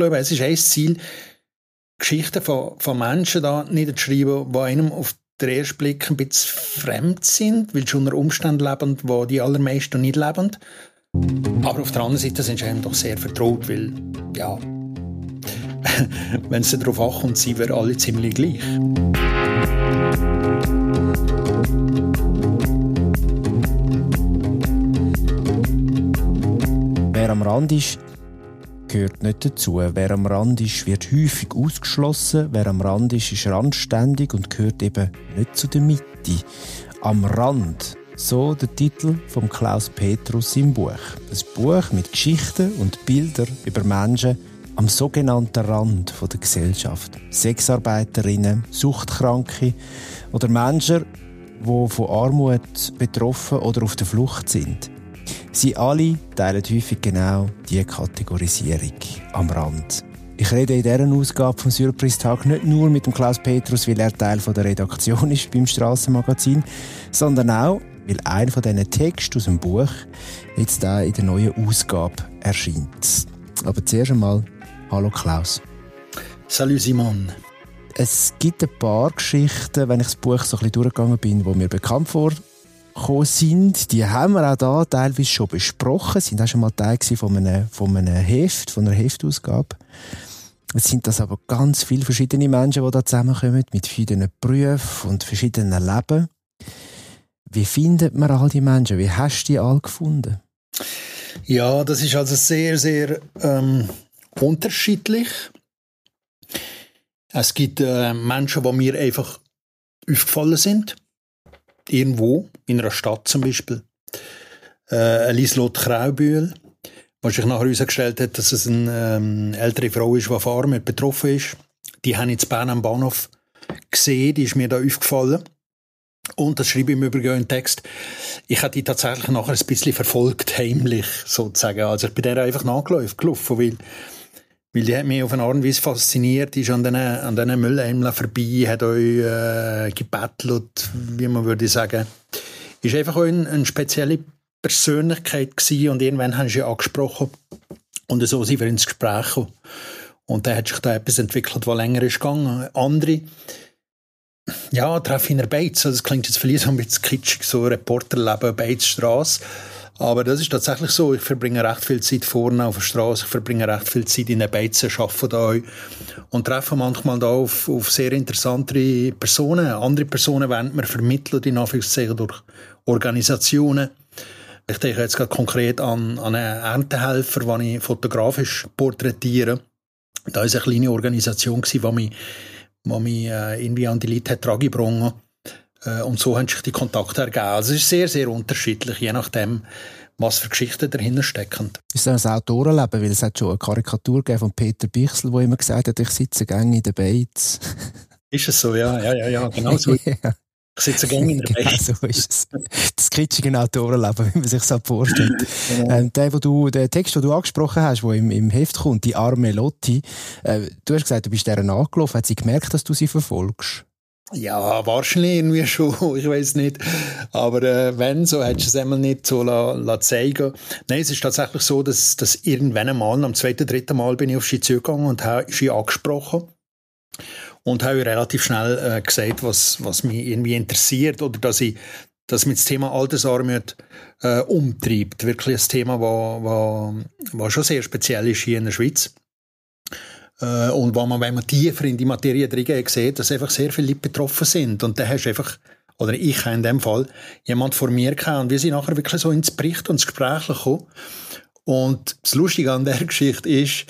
glaube, es ist ein Ziel, Geschichten von, von Menschen da niederzuschreiben, die einem auf den ersten Blick ein bisschen fremd sind, weil sie unter Umständen leben, wo die allermeisten nicht leben. Aber auf der anderen Seite sind sie einem doch sehr vertraut, weil, ja, wenn es darauf ankommt, sind wir alle ziemlich gleich. Wer am Rand ist, gehört nicht dazu. Wer am Rand ist, wird häufig ausgeschlossen. Wer am Rand ist, ist randständig und gehört eben nicht zu der Mitte. Am Rand, so der Titel von Klaus Petrus im Buch. Ein Buch mit Geschichten und Bildern über Menschen am sogenannten Rand der Gesellschaft. Sexarbeiterinnen, Suchtkranke oder Menschen, die von Armut betroffen oder auf der Flucht sind. Sie alle teilen häufig genau diese Kategorisierung am Rand. Ich rede in dieser Ausgabe vom Surprise-Tag nicht nur mit dem Klaus Petrus, weil er Teil der Redaktion ist beim Strassenmagazin, sondern auch, weil einer von diesen Texten aus dem Buch jetzt auch in der neuen Ausgabe erscheint. Aber zuerst einmal, hallo Klaus. Salut Simon. Es gibt ein paar Geschichten, wenn ich das Buch so ein bisschen durchgegangen bin, die mir bekannt vor sind, die haben wir auch da teilweise schon besprochen, sind auch schon mal Teil von einem, von einem Heft, von einer Heftausgabe. Es sind das aber ganz viele verschiedene Menschen, die da zusammenkommen, mit verschiedenen Berufen und verschiedenen Leben. Wie findet man all die Menschen? Wie hast du die alle gefunden? Ja, das ist also sehr, sehr ähm, unterschiedlich. Es gibt äh, Menschen, die mir einfach aufgefallen sind irgendwo, in einer Stadt zum Beispiel, äh, Lieslot Kraubühl, was sich nachher herausgestellt hat, dass es eine ähm, ältere Frau ist, die von Armut betroffen ist. Die habe ich in Bern am Bahnhof gesehen, die ist mir da aufgefallen. Und das schreibe ich im Übrigen im Text. Ich habe die tatsächlich nachher ein bisschen verfolgt, heimlich sozusagen. Also ich bin der einfach nachgelaufen, weil weil die hat mich auf eine Art und Weise fasziniert, ist an diesen, an diesen Mülleimeln vorbei, hat euch äh, gebettelt, wie man würde sagen. Ist einfach auch eine, eine spezielle Persönlichkeit gewesen und irgendwann haben sie angesprochen und so sind wir ins Gespräch gekommen. Und dann hat sich da etwas entwickelt, was länger ist gegangen. Andere, ja, treffe in der Beiz, also das klingt jetzt vielleicht so ein bisschen kitschig, so Reporterleben, Beizstrasse. Aber das ist tatsächlich so. Ich verbringe recht viel Zeit vorne auf der Straße. Ich verbringe recht viel Zeit in den Beizen, arbeite da und treffe manchmal da auf, auf sehr interessante Personen. Andere Personen werden mir vermittelt, in Anführungszeichen, durch Organisationen. Ich denke jetzt gerade konkret an, an einen Erntehelfer, den ich fotografisch porträtiere. Da war eine kleine Organisation, die mich, die mich äh, irgendwie an die Leute hat gebracht äh, und so haben sich die Kontakte ergeben. Also es ist sehr, sehr unterschiedlich, je nachdem, was für Geschichten dahinter stecken. Ist das ein Autorenleben? Weil es hat schon eine Karikatur von Peter Bichsel, der immer gesagt hat, ich sitze gerne in den Beiz. Ist es so, ja, ja, ja, ja genau so. ja. Ich sitze gerne in der genau Beiz. so ist es. Das kitschige Autorenleben, wie man sich das vorstellt. genau. ähm, der, wo du, der Text, den du angesprochen hast, der im, im Heft kommt, die arme Lotti, äh, du hast gesagt, du bist der nachgelaufen. Hat sie gemerkt, dass du sie verfolgst? Ja, wahrscheinlich irgendwie schon, ich weiß nicht. Aber äh, wenn, so hättest du es einmal nicht so la, la zeigen Nein, es ist tatsächlich so, dass, dass irgendwann einmal, am zweiten, dritten Mal bin ich auf sie zugegangen und habe sie angesprochen. Und habe relativ schnell äh, gesagt, was, was mich irgendwie interessiert oder dass ich dass mich das Thema Altersarmut äh, umtreibt. Wirklich ein Thema, das schon sehr speziell ist hier in der Schweiz. Äh, und wo man, wenn man tiefer in die Materie drin sieht, dass einfach sehr viele Leute betroffen sind. Und dann hast du einfach, oder ich habe in dem Fall, jemand vor mir gehabt und wir sind nachher wirklich so ins Bericht und ins Gespräch gekommen. Und das Lustige an der Geschichte ist,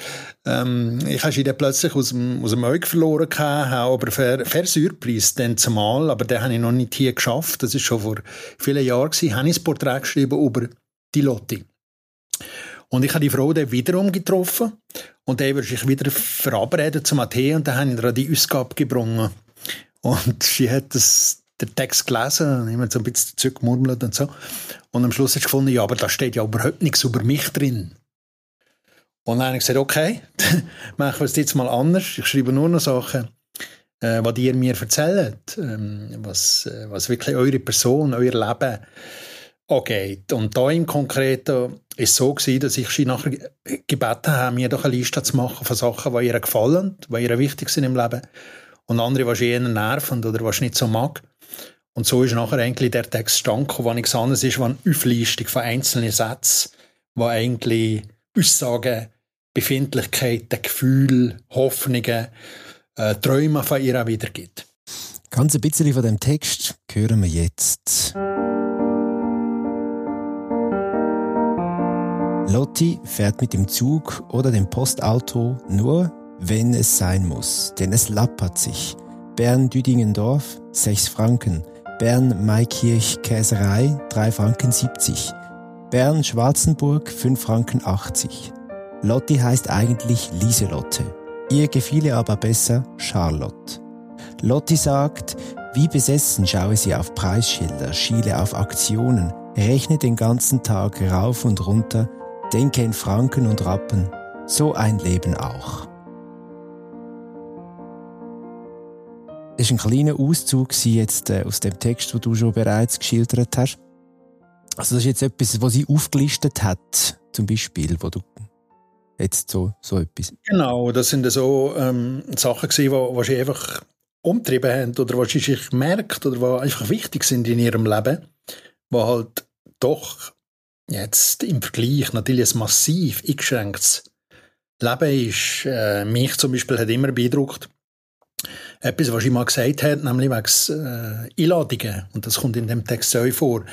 ähm, ich habe sie dann plötzlich aus dem, aus dem Auge verloren gehabt, habe aber ver, versurpreist dann zumal, aber den habe ich noch nicht hier geschafft, das ist schon vor vielen Jahren gewesen, habe ich ein Porträt geschrieben über die Lotti. Und ich habe die Frau dann wiederum getroffen und dann würde ich wieder verabreden zum Athen und dann habe ich ihr die Ausgabe gebrungen. Und sie hat das, den Text gelesen und immer so ein bisschen zurückgemurmelt und so. Und am Schluss hat sie gefunden, ja, aber da steht ja überhaupt nichts über mich drin. Und dann habe ich gesagt, okay, machen wir es jetzt mal anders. Ich schreibe nur noch Sachen, äh, was ihr mir erzählt, ähm, was, äh, was wirklich eure Person, euer Leben angeht. Und da im Konkreten ist es so gewesen, dass ich sie nachher gebeten habe, mir doch eine Liste zu machen von Sachen, die ihr gefallen, die ihr wichtig sind im Leben. Und andere, die eher nerven oder was nicht so mag. Und so ist nachher eigentlich der Text gestanden, wo nichts anderes ist, als eine Auflistung von einzelnen Sätzen, die eigentlich Aussagen, Befindlichkeiten, Gefühle, Hoffnungen, äh, Träume von ihr wiedergibt. Ganz ein bisschen von dem Text hören wir jetzt. Lotti fährt mit dem Zug oder dem Postauto nur, wenn es sein muss, denn es lappert sich. Bern-Düdingendorf, 6 Franken. Bern-Maikirch-Käserei, 3 Franken 70. Bern-Schwarzenburg, 5 Franken 80. Lotti heißt eigentlich Lieselotte. Ihr gefiele aber besser Charlotte. Lotti sagt, wie besessen schaue sie auf Preisschilder, schiele auf Aktionen, rechne den ganzen Tag rauf und runter, denke in Franken und Rappen. So ein Leben auch. Das war ein kleiner Auszug jetzt äh, aus dem Text, den du schon bereits geschildert hast. Also das ist jetzt etwas, was sie aufgelistet hat, zum Beispiel, wo du jetzt so, so etwas. Genau, das sind so ähm, Sachen gewesen, die, sie einfach umtrieben haben oder was sie sich merkt oder was einfach wichtig sind in ihrem Leben, wo halt doch jetzt im Vergleich natürlich ein massiv eingeschränktes Leben ist. Äh, mich zum Beispiel hat immer beeindruckt, etwas, was ich mal gesagt habe, nämlich wegen äh, Einladungen. Und das kommt in dem Text auch vor.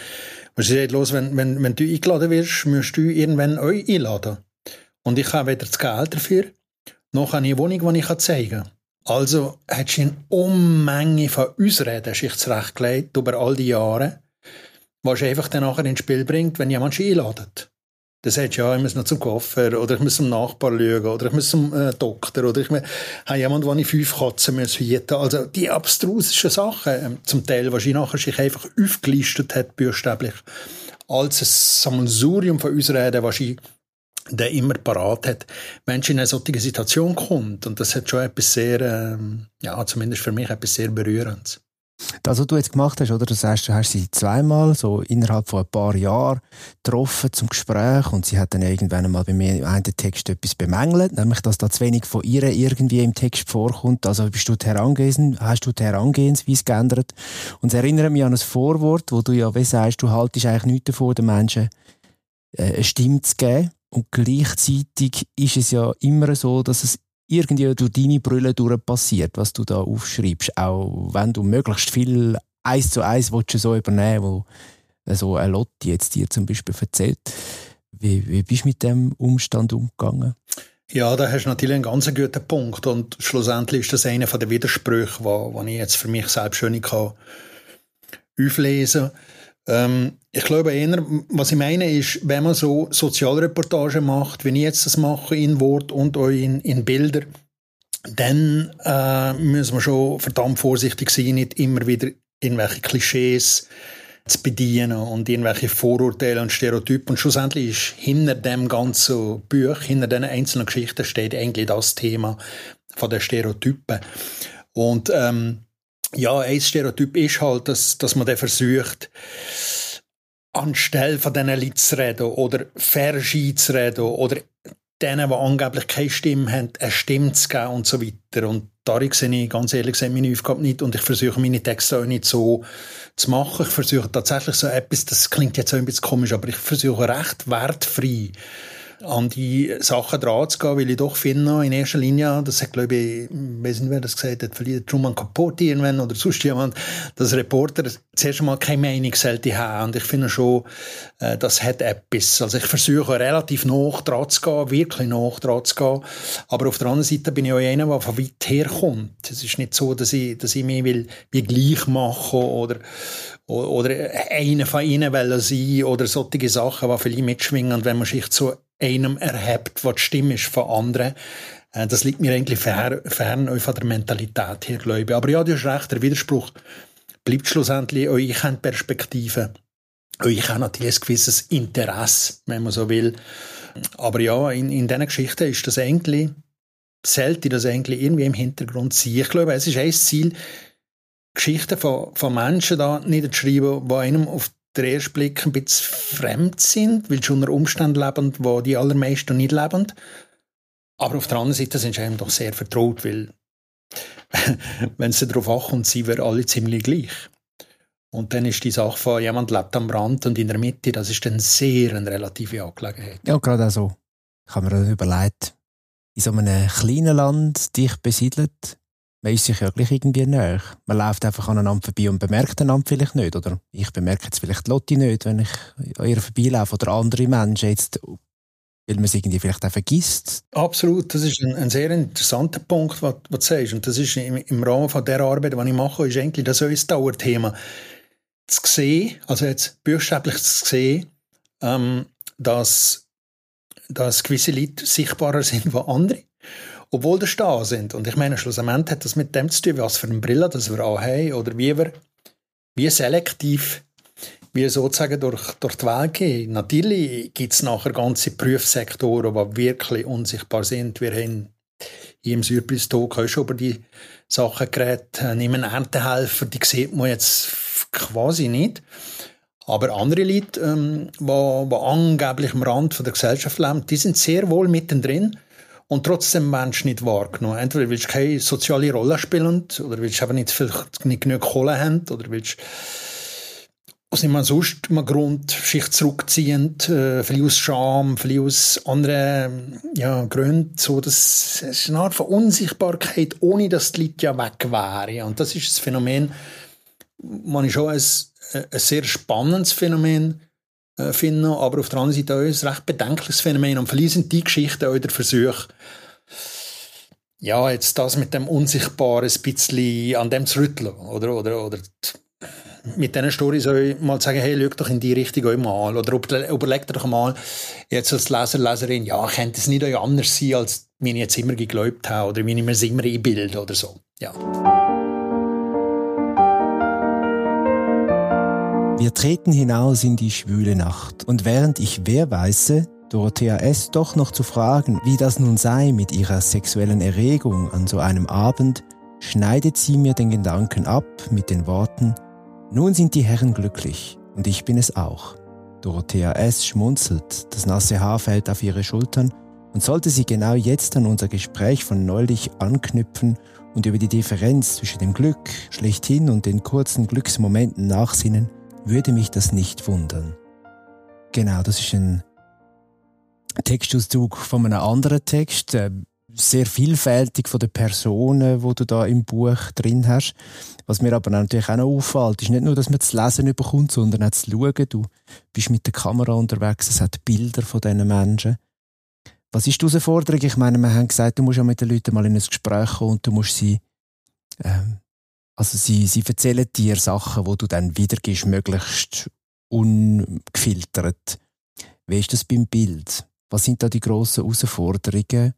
Und sie sagt, los, wenn, wenn, wenn du eingeladen wirst, musst du irgendwann euch einladen. Und ich habe weder das Geld dafür, noch eine Wohnung, die ich zeigen kann. Also hat sie eine Unmenge von Ausreden sich zurechtgelegt über all die Jahre, was einfach dann nachher ins Spiel bringt, wenn jemand sie einladet. Dann sagt ja, ich muss noch zum Koffer, oder ich muss zum Nachbar schauen, oder ich muss zum äh, Doktor, oder ich habe jemanden, wo ich fünf Katzen muss hüten Also die abstrusischen Sachen, äh, zum Teil, was sie nachher sich einfach aufgelistet hat, buchstäblich, als ein Sammelsurium von Ausreden, was sie der immer parat hat, wenn sie in eine solche Situation kommt. Und das hat schon etwas sehr, ähm, ja, zumindest für mich etwas sehr Berührendes. Das, was du jetzt gemacht hast, oder? Du sagst, du hast sie zweimal, so innerhalb von ein paar Jahren, getroffen zum Gespräch und sie hat dann irgendwann einmal bei mir in einem Text etwas bemängelt, nämlich, dass da zu wenig von ihr irgendwie im Text vorkommt. Also bist du die Herangehens, hast du die Herangehensweise geändert? Und es erinnert mich an ein Vorwort, wo du ja wie sagst, du haltest eigentlich nichts davor, den Menschen äh, eine Stimme zu geben. Und gleichzeitig ist es ja immer so, dass es irgendwie durch deine Brille durch passiert, was du da aufschreibst. Auch wenn du möglichst viel eins zu eins willst so übernehmen wo so eine Lotti jetzt dir zum Beispiel erzählt. Wie, wie bist du mit dem Umstand umgegangen? Ja, da hast du natürlich einen ganz guten Punkt. Und schlussendlich ist das einer der Widersprüche, die ich jetzt für mich selbst schön kann auflesen kann. Ähm, ich glaube eher, was ich meine ist, wenn man so Sozialreportagen macht, wie ich jetzt das mache, in Wort und auch in, in Bilder, dann äh, müssen wir schon verdammt vorsichtig sein, nicht immer wieder irgendwelche Klischees zu bedienen und irgendwelche Vorurteile und Stereotypen. Und schlussendlich ist hinter dem ganzen Buch, hinter den einzelnen Geschichten steht eigentlich das Thema von der Stereotypen. Und ähm, ja, ein Stereotyp ist halt, dass, dass man dann versucht, anstelle von diesen Leuten zu reden oder verschieden zu reden oder denen, die angeblich keine Stimme haben, eine Stimme zu geben und so weiter. Und darin sehe ich ganz ehrlich gesagt meine Aufgabe nicht und ich versuche meine Texte auch nicht so zu machen. Ich versuche tatsächlich so etwas, das klingt jetzt auch ein bisschen komisch, aber ich versuche recht wertfrei an die Sachen dran zu gehen, weil ich doch finde, in erster Linie, das hat, glaube ich, ich weiß nicht, wer das gesagt hat, vielleicht Truman Capote irgendwann oder sonst jemand, dass Reporter zuerst einmal keine Meinung sollte haben. Und ich finde schon, äh, das hat etwas. Also ich versuche relativ nach dran zu gehen, wirklich nach dran zu gehen. Aber auf der anderen Seite bin ich auch einer, der von weit herkommt. Es ist nicht so, dass ich, dass ich mich will, wie gleich machen oder, oder einer von ihnen will sein oder solche Sachen, die vielleicht mitschwingen. Wenn man sich zu einem erhebt, was die Stimme ist von anderen. Äh, das liegt mir eigentlich fern, fern von der Mentalität her, glaube ich. Aber ja, du hast recht, der Widerspruch bleibt schlussendlich, auch ich habe Perspektive. Auch ich habe natürlich ein gewisses Interesse, wenn man so will. Aber ja, in, in diesen Geschichten ist das eigentlich selten, das eigentlich irgendwie im Hintergrund sein. Ich glaube, es ist ein Ziel, Geschichten von, von Menschen da niederzuschreiben, die einem auf den ersten Blick ein bisschen fremd sind, weil sie unter Umständen leben, wo die allermeisten nicht leben. Aber auf der anderen Seite sind sie einem doch sehr vertraut, weil wenn sie darauf ankommt, sind wir alle ziemlich gleich. Und dann ist die Sache von jemand lebt am Rand und in der Mitte, das ist dann sehr eine relative Angelegenheit. Ja, gerade auch so. Ich habe mir überlegt, in so einem kleinen Land, dicht besiedelt, man ist sich ja gleich irgendwie näher. Man läuft einfach aneinander vorbei und bemerkt einander vielleicht nicht. Oder ich bemerke jetzt vielleicht Lotti nicht, wenn ich an ihr vorbeilaufe. Oder andere Menschen jetzt, weil man es irgendwie vielleicht auch vergisst. Absolut, das ist ein, ein sehr interessanter Punkt, was, was du sagst. Und das ist im, im Rahmen von der Arbeit, die ich mache, ist eigentlich das unser Dauerthema. Zu sehen, also jetzt buchstäblich zu sehen, ähm, dass dass gewisse Leute sichtbarer sind als andere. Obwohl sie da sind. Und ich meine, schlussendlich hat das mit dem zu tun, was für eine Brille das wir haben oder wie wir, wie selektiv wir sozusagen durch, durch die Welt gehen. Natürlich gibt es nachher ganze Prüfsektoren, die wirklich unsichtbar sind. Wir haben hier im Südpistol schon über die Sachen geredet. Nehmen Erntehelfer, die sieht man jetzt quasi nicht. Aber andere Leute, ähm, die, die angeblich am Rand von der Gesellschaft leben, die sind sehr wohl mittendrin und trotzdem Menschen nicht wahrgenommen. Entweder willst du keine soziale Rolle spielen oder willst aber nicht, nicht genug Kohle haben oder willst aus nicht sonst mal Grund sich zurückziehend, äh, vielleicht aus Scham, vielleicht aus anderen ja, Gründen, so, das, das ist eine Art von Unsichtbarkeit, ohne dass die Leute ja weg wären. Und das ist ein Phänomen, das ich schon äh, ein sehr spannendes Phänomen äh, finde, aber auf der anderen Seite auch ein recht bedenkliches Phänomen. Und vielleicht sind die Geschichten auch der Versuch, ja, jetzt das mit dem Unsichtbaren ein bisschen an dem zu rütteln, oder, oder, oder mit diesen Storys mal sagen, hey, schau doch in die Richtung euch mal, oder überlegt doch mal, jetzt als Leser, Leserin, ja, könnte es nicht euch anders sein, als wie ich jetzt immer geglaubt habe, oder wie ich mir immer einbilde, oder so, ja. Wir treten hinaus in die schwüle Nacht und während ich wer weiße, Dorothea S. doch noch zu fragen, wie das nun sei mit ihrer sexuellen Erregung an so einem Abend, schneidet sie mir den Gedanken ab mit den Worten, nun sind die Herren glücklich und ich bin es auch. Dorothea S. schmunzelt, das nasse Haar fällt auf ihre Schultern und sollte sie genau jetzt an unser Gespräch von neulich anknüpfen und über die Differenz zwischen dem Glück schlechthin und den kurzen Glücksmomenten nachsinnen, würde mich das nicht wundern. Genau, das ist ein Textauszug von einem anderen Text, äh, sehr vielfältig von den Personen, wo du da im Buch drin hast. Was mir aber natürlich auch noch auffällt, ist nicht nur, dass man das Lesen bekommt, sondern auch das Schauen. Du bist mit der Kamera unterwegs, es hat Bilder von diesen Menschen. Was ist die Herausforderung? Ich meine, wir haben gesagt, du musst ja mit den Leuten mal in ein Gespräch kommen und du musst sie ähm, also sie, sie erzählen dir Sachen, wo du dann wiedergibst, möglichst ungefiltert. Wie ist das beim Bild? Was sind da die grossen Herausforderungen?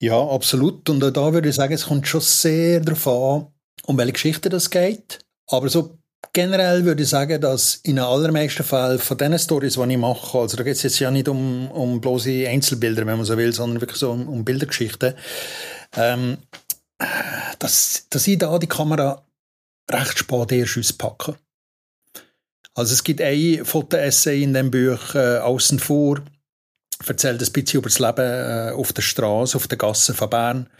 Ja, absolut. Und auch da würde ich sagen, es kommt schon sehr darauf an, um welche Geschichte das geht. Aber so generell würde ich sagen, dass in den allermeisten Fällen von den Stories, die ich mache, also da geht es jetzt ja nicht um, um bloße Einzelbilder, wenn man so will, sondern wirklich so um, um Bildergeschichten, ähm, dass, dass ich da die Kamera recht spät erst auspacke. Also es gibt ein Fotoessay in dem Buch äh, außen vor, erzählt ein bisschen über das Leben äh, auf der Straße, auf der Gasse von Bern.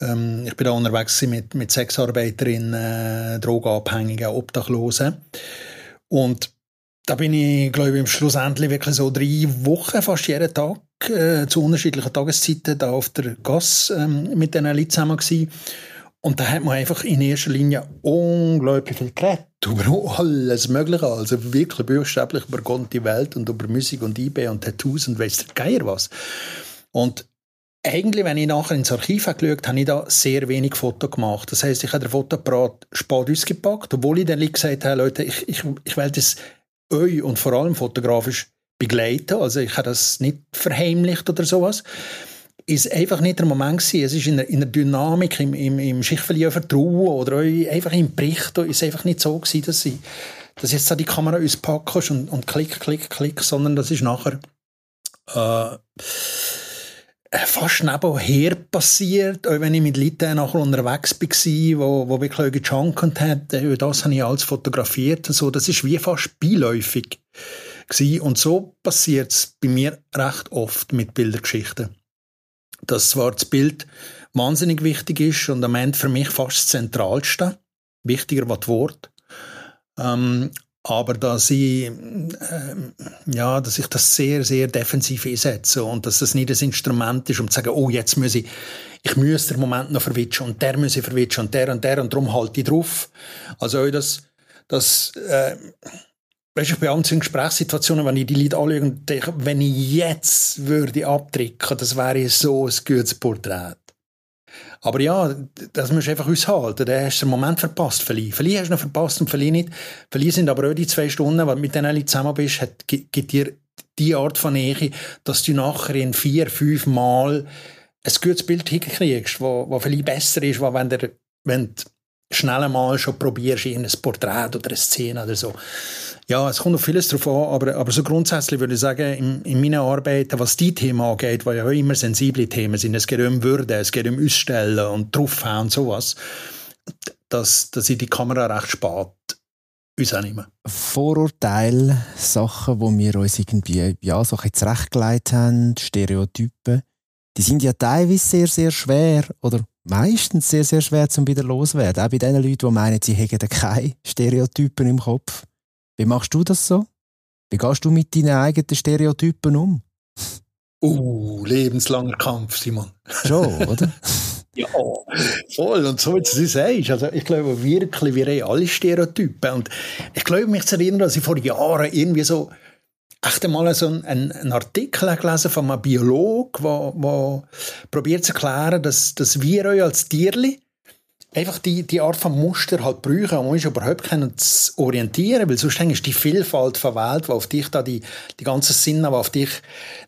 Ähm, ich bin da unterwegs mit, mit Sexarbeiterinnen, äh, Drogenabhängigen, Obdachlosen. Und da bin ich, glaube ich, Schlussendlich wirklich so drei Wochen, fast jeden Tag, äh, zu unterschiedlichen Tageszeiten da auf der Gasse ähm, mit diesen Leuten zusammen gewesen. Und da hat man einfach in erster Linie unglaublich viel geredet. Über alles Mögliche. Also wirklich buchstäblich über Gott die Welt und über Musik und eBay und Tattoos und weiss der Geier was. Und eigentlich, wenn ich nachher ins Archiv habe geschaut habe, ich da sehr wenig Fotos gemacht. Das heisst, ich habe den Fotoapparat spät ausgepackt, obwohl ich dann gesagt habe, Leute, ich, ich, ich will das euch und vor allem fotografisch begleiten. Also ich habe das nicht verheimlicht oder sowas. Ist einfach nicht der Moment gewesen. Es ist in der, in der Dynamik, im, im, im Schichtverliehen Vertrauen oder einfach im Bericht, ist einfach nicht so gewesen, dass ich, dass jetzt die Kamera auspackst und, und klick, klick, klick, sondern das ist nachher, äh, fast nebenher passiert, auch wenn ich mit Leuten nachher unterwegs war, wo, wo wirklich gejunkt haben, das habe ich alles fotografiert. So, das ist wie fast beiläufig gewesen. Und so passiert es bei mir recht oft mit Bildergeschichten. Dass zwar das Bild wahnsinnig wichtig ist und am Ende für mich fast das Zentralste, wichtiger als das Wort, ähm, aber dass ich, äh, ja, dass ich das sehr, sehr defensiv einsetze und dass das nicht ein Instrument ist, um zu sagen, oh, jetzt muss ich, ich muss den Moment noch verwitschen und der muss ich verwitschen und der und der und darum halte ich drauf. Also das, das, äh, weißt du, bei anderen Gesprächssituationen, wenn ich die Leute anschaue und denke, wenn ich jetzt würde abdrücken, das wäre so ein gutes Porträt. Aber ja, das musst du einfach aushalten. Da hast du einen Moment verpasst, vielleicht. Vielleicht hast du noch verpasst und vielleicht nicht. Vielleicht sind aber auch die zwei Stunden, wenn du mit Leuten zusammen bist, hat, gibt dir die Art von Nähe, dass du nachher in vier, fünf Mal ein gutes Bild hinkriegst, wo vielleicht besser ist, wo wenn, der, wenn du schnell einmal schon probierst, ein Porträt oder eine Szene oder so. Ja, es kommt auf vieles drauf an, aber, aber so grundsätzlich würde ich sagen, in, in meinen Arbeiten, was die Themen angeht, weil ja immer sensible Themen sind, es geht um Würde, es geht um Ausstellen und draufhauen und sowas, dass, dass ich die Kamera recht spät uns annehmen. Vorurteile, Sachen, wo wir uns irgendwie, ja, so zurechtgelegt haben, Stereotypen, die sind ja teilweise sehr, sehr schwer oder meistens sehr, sehr schwer zum wieder loswerden. Auch bei den Leuten, die meinen, sie hätten keine Stereotypen im Kopf. Wie machst du das so? Wie gehst du mit deinen eigenen Stereotypen um? Uh, lebenslanger Kampf, Simon. Schon, oder? ja, voll. Und so wie du es sagst, also ich glaube wirklich, wir haben alle Stereotypen. Und ich glaube, mich zu erinnern, dass ich vor Jahren irgendwie so echt einmal so einen, einen Artikel gelesen von einem Biologen, der, probiert zu erklären, dass, dass wir euch als Tierli einfach die, die Art von Muster halt brauchen, um uns überhaupt zu orientieren, weil sonst ist die Vielfalt von Welt, die auf dich da, die, die ganzen Sinne, die auf dich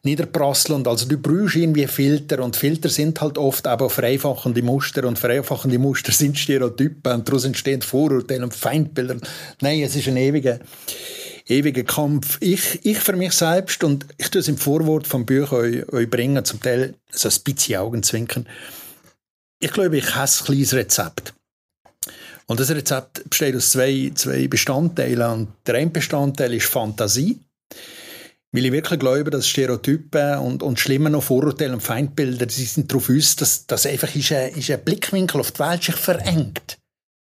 niederprasseln und also du brauchst irgendwie Filter und Filter sind halt oft aber vereinfachende Muster und vereinfachende Muster sind Stereotypen und daraus entstehen Vorurteile und Feindbilder. Nein, es ist ein ewiger, ewiger Kampf. Ich, ich für mich selbst und ich tue es im Vorwort vom Buch euch, euch bringen, zum Teil so ein bisschen Augenzwinkern, ich glaube, ich habe ein kleines Rezept. Und das Rezept besteht aus zwei, zwei Bestandteilen. Und der eine Bestandteil ist Fantasie. Weil ich wirklich glaube, dass Stereotypen und, und schlimmer noch Vorurteile und Feindbilder, die sind darauf aus, dass, dass einfach ist ein, ist ein Blickwinkel auf die Welt sich verengt.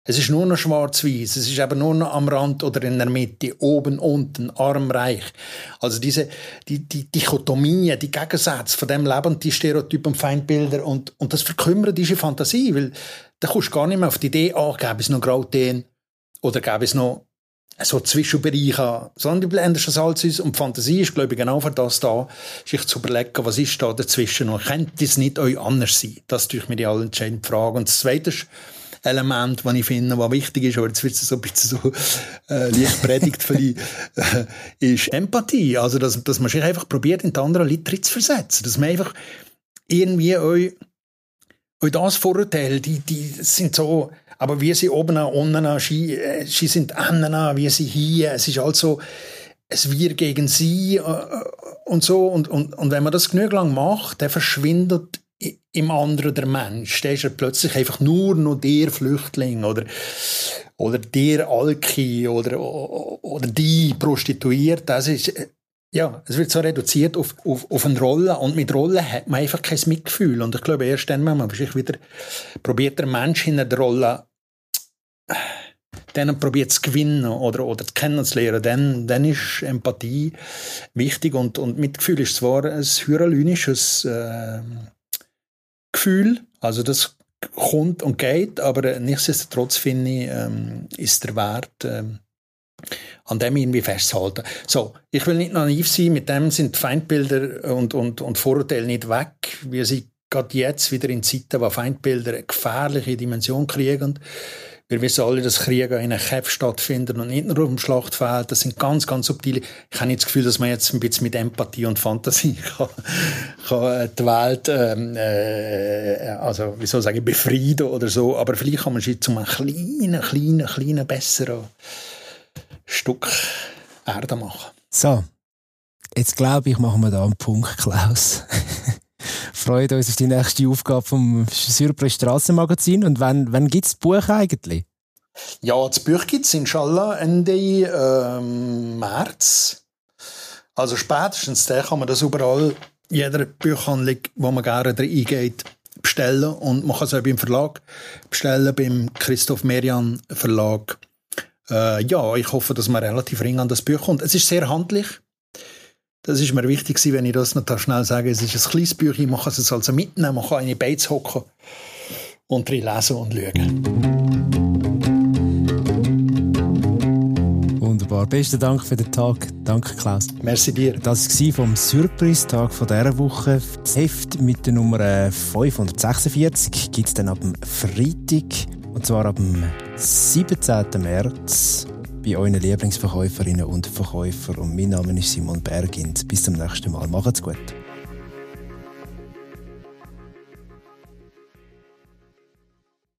Es ist nur noch schwarz-weiß, es ist aber nur noch am Rand oder in der Mitte, oben, unten, arm, reich. Also diese, die, die Dichotomie, die Gegensätze von dem Leben, die Stereotypen Feindbilder und, und das verkümmert diese Fantasie, weil da kommst du gar nicht mehr auf die Idee, ah, gäbe es noch Grautöne oder gäbe es noch so Zwischenbereiche, sondern die blendest das alles aus und die Fantasie ist, glaube ich, genau für das da, sich zu überlegen, was ist da dazwischen und könnte es nicht euch anders sein? Das ist mir die allentscheidende Frage. Und das Zweite ist, Element, das ich finde, was wichtig ist, aber jetzt wird es so ein bisschen so äh, leicht predigt vielleicht, äh, ist Empathie. Also, dass, dass man sich einfach probiert, in die anderen Leute zu versetzen. Dass man einfach irgendwie euch, euch das Vorurteil, die, die sind so, aber wie sie oben, unten, sie, äh, sie sind innen, wie sie hier, es ist also, es wir gegen sie äh, und so. Und, und, und wenn man das genug lang macht, dann verschwindet im anderen der Mensch. Der ist er plötzlich einfach nur noch der Flüchtling oder, oder der Alki oder, oder die Prostituierte. Das ist, ja, es wird so reduziert auf, auf, auf eine Rolle und mit Rolle hat man einfach kein Mitgefühl. Und ich glaube, erst dann, wenn man sich wieder probiert, der Mensch in der Rolle dann probiert zu gewinnen oder, oder kennenzulernen, dann, dann ist Empathie wichtig und, und Mitgefühl ist zwar ein hyralynisches äh, Gefühl. Also das kommt und geht, aber nichtsdestotrotz finde ich, ähm, ist der Wert, ähm, an dem irgendwie festzuhalten. So, ich will nicht naiv sein, mit dem sind Feindbilder und, und, und Vorurteile nicht weg. Wir sind gerade jetzt wieder in Zeiten, wo Feindbilder eine gefährliche Dimension kriegen. Wir wissen alle, dass Kriege in einem Kämpfen stattfinden und nicht nur auf dem Schlachtfeld. Das sind ganz, ganz subtile. Ich habe nicht das Gefühl, dass man jetzt ein bisschen mit Empathie und Fantasie kann, kann die Welt, ähm, äh, also, wie soll ich sagen, befrieden oder so. Aber vielleicht kann man sie zu einem kleinen, kleinen, kleinen, besseren Stück Erde machen. So. Jetzt glaube ich, machen wir da einen Punkt, Klaus. freuen uns auf die nächste Aufgabe vom Surprise Strassenmagazin. Und wann, wann gibt es das Buch eigentlich? Ja, das Buch gibt es inshallah Ende ähm, März. Also spätestens dann kann man das überall, jeder Buchhandlung, wo man gerne reingeht, bestellen. Und man kann es auch beim Verlag bestellen, beim Christoph Merian Verlag. Äh, ja, ich hoffe, dass man relativ ring an das Buch kommt. Es ist sehr handlich. Das ist mir wichtig, wenn ich das noch schnell sage. Es ist ein kleines Büchlein, man kann es also mitnehmen, man kann in die Beiz hocken und drin lesen und schauen. Wunderbar. Besten Dank für den Tag. Danke, Klaus. Merci dir. Das war vom Surprise-Tag dieser Woche. Das Heft mit der Nummer 546 gibt es dann ab dem Freitag. Und zwar ab dem 17. März bei euren Lieblingsverkäuferinnen und Verkäufern. Und mein Name ist Simon Bergind. Bis zum nächsten Mal. Macht's gut.